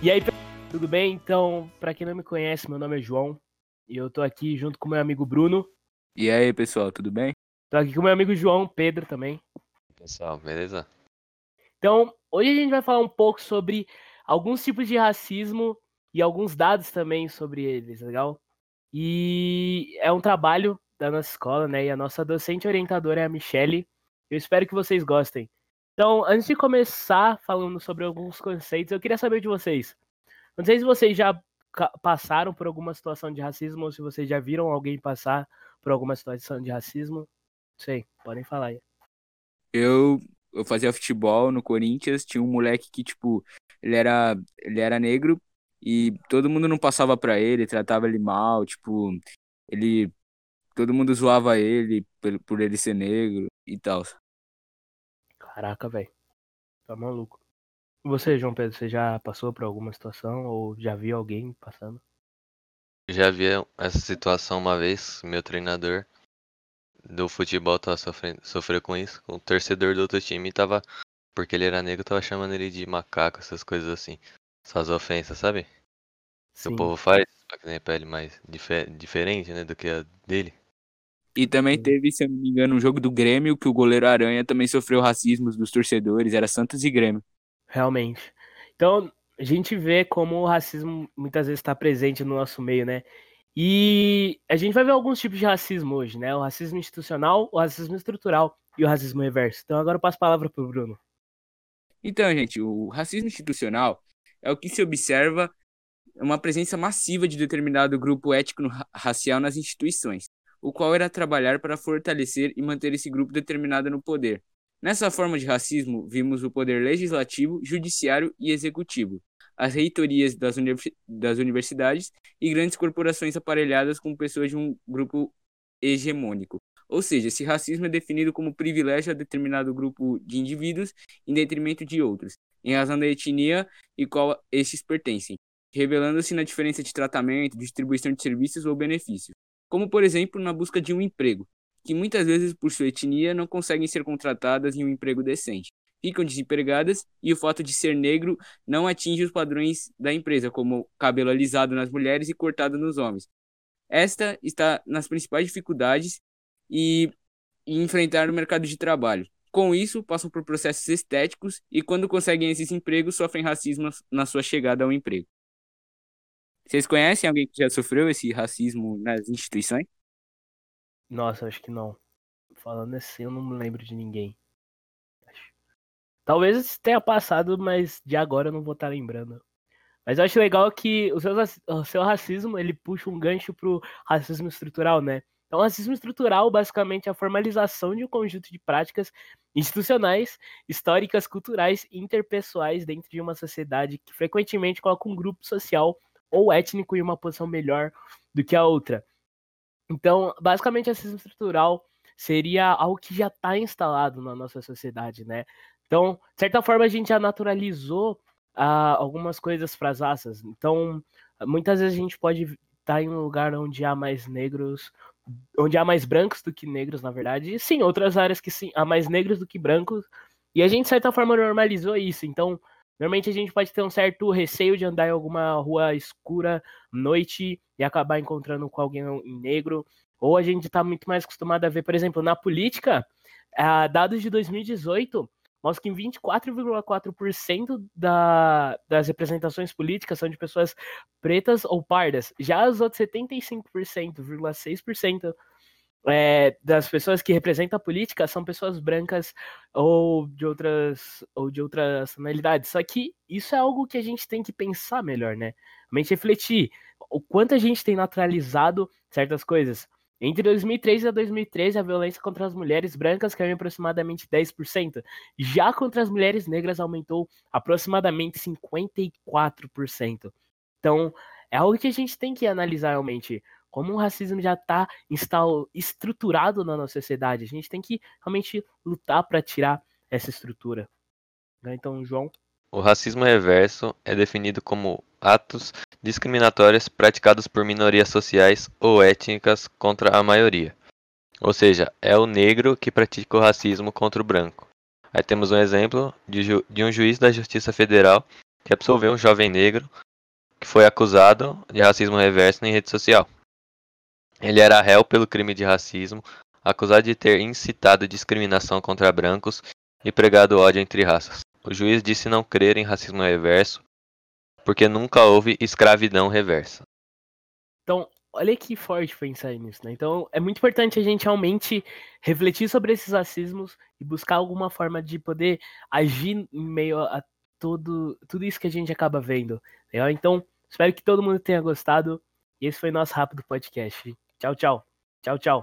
E aí, tudo bem? Então, para quem não me conhece, meu nome é João e eu tô aqui junto com meu amigo Bruno. E aí, pessoal, tudo bem? Tô aqui com meu amigo João Pedro também. Pessoal, beleza? Então, hoje a gente vai falar um pouco sobre alguns tipos de racismo e alguns dados também sobre eles, legal? E é um trabalho da nossa escola, né? E a nossa docente orientadora é a Michelle. Eu espero que vocês gostem. Então, antes de começar falando sobre alguns conceitos, eu queria saber de vocês. Não sei se vocês já passaram por alguma situação de racismo ou se vocês já viram alguém passar por alguma situação de racismo. Não sei, podem falar aí. Eu, eu fazia futebol no Corinthians, tinha um moleque que, tipo, ele era, ele era negro e todo mundo não passava pra ele, tratava ele mal, tipo, ele. Todo mundo zoava ele por, por ele ser negro e tal. Caraca, velho. Tá maluco. Você, João Pedro, você já passou por alguma situação ou já viu alguém passando? Já vi essa situação uma vez, meu treinador do futebol tava sofrendo, sofreu com isso. O torcedor do outro time tava, porque ele era negro, tava chamando ele de macaco, essas coisas assim. Essas ofensas, sabe? Que o povo faz, pra que nem a pele mais difer diferente, né, do que a dele. E também teve, se eu não me engano, um jogo do Grêmio que o goleiro Aranha também sofreu racismo dos torcedores, era Santos e Grêmio. Realmente. Então, a gente vê como o racismo muitas vezes está presente no nosso meio, né? E a gente vai ver alguns tipos de racismo hoje, né? O racismo institucional, o racismo estrutural e o racismo reverso. Então agora eu passo a palavra para o Bruno. Então, gente, o racismo institucional é o que se observa uma presença massiva de determinado grupo étnico-racial nas instituições o qual era trabalhar para fortalecer e manter esse grupo determinado no poder. Nessa forma de racismo, vimos o poder legislativo, judiciário e executivo, as reitorias das, das universidades e grandes corporações aparelhadas com pessoas de um grupo hegemônico. Ou seja, esse racismo é definido como privilégio a determinado grupo de indivíduos em detrimento de outros, em razão da etnia e qual estes pertencem, revelando-se na diferença de tratamento, distribuição de serviços ou benefícios como por exemplo na busca de um emprego, que muitas vezes por sua etnia não conseguem ser contratadas em um emprego decente. Ficam desempregadas e o fato de ser negro não atinge os padrões da empresa, como cabelo alisado nas mulheres e cortado nos homens. Esta está nas principais dificuldades e, e enfrentar o mercado de trabalho. Com isso, passam por processos estéticos e, quando conseguem esses empregos, sofrem racismo na sua chegada ao emprego. Vocês conhecem alguém que já sofreu esse racismo nas instituições? Nossa, acho que não. Falando assim, eu não me lembro de ninguém. Talvez tenha passado, mas de agora eu não vou estar lembrando. Mas eu acho legal que o seu, o seu racismo, ele puxa um gancho pro racismo estrutural, né? Então, racismo estrutural, basicamente, é a formalização de um conjunto de práticas institucionais, históricas, culturais e interpessoais dentro de uma sociedade que frequentemente coloca um grupo social ou étnico em uma posição melhor do que a outra. Então, basicamente, racismo estrutural seria algo que já está instalado na nossa sociedade, né? Então, de certa forma, a gente já naturalizou ah, algumas coisas para as raças. Então, muitas vezes a gente pode estar tá em um lugar onde há mais negros, onde há mais brancos do que negros, na verdade. E sim, outras áreas que sim, há mais negros do que brancos. E a gente, de certa forma, normalizou isso. Então, Normalmente a gente pode ter um certo receio de andar em alguma rua escura, noite, e acabar encontrando com alguém negro. Ou a gente está muito mais acostumado a ver, por exemplo, na política, dados de 2018 mostram que 24,4% da, das representações políticas são de pessoas pretas ou pardas. Já os outros 75,6% é, das pessoas que representam a política são pessoas brancas ou de outras ou de outras nacionalidades. Só que isso é algo que a gente tem que pensar melhor, né? Realmente refletir o quanto a gente tem naturalizado certas coisas. Entre 2003 e 2013, a violência contra as mulheres brancas caiu em aproximadamente 10%. Já contra as mulheres negras aumentou aproximadamente 54%. Então, é algo que a gente tem que analisar realmente como o racismo já está estruturado na nossa sociedade. A gente tem que realmente lutar para tirar essa estrutura. Né? Então, João. O racismo reverso é definido como atos discriminatórios praticados por minorias sociais ou étnicas contra a maioria. Ou seja, é o negro que pratica o racismo contra o branco. Aí temos um exemplo de, de um juiz da Justiça Federal que absolveu um jovem negro que foi acusado de racismo reverso em rede social. Ele era réu pelo crime de racismo, acusado de ter incitado discriminação contra brancos e pregado ódio entre raças. O juiz disse não crer em racismo reverso porque nunca houve escravidão reversa. Então, olha que forte pensar nisso, né? Então, é muito importante a gente realmente refletir sobre esses racismos e buscar alguma forma de poder agir em meio a tudo, tudo isso que a gente acaba vendo. Legal? Então, espero que todo mundo tenha gostado. E esse foi nosso rápido podcast. Cháu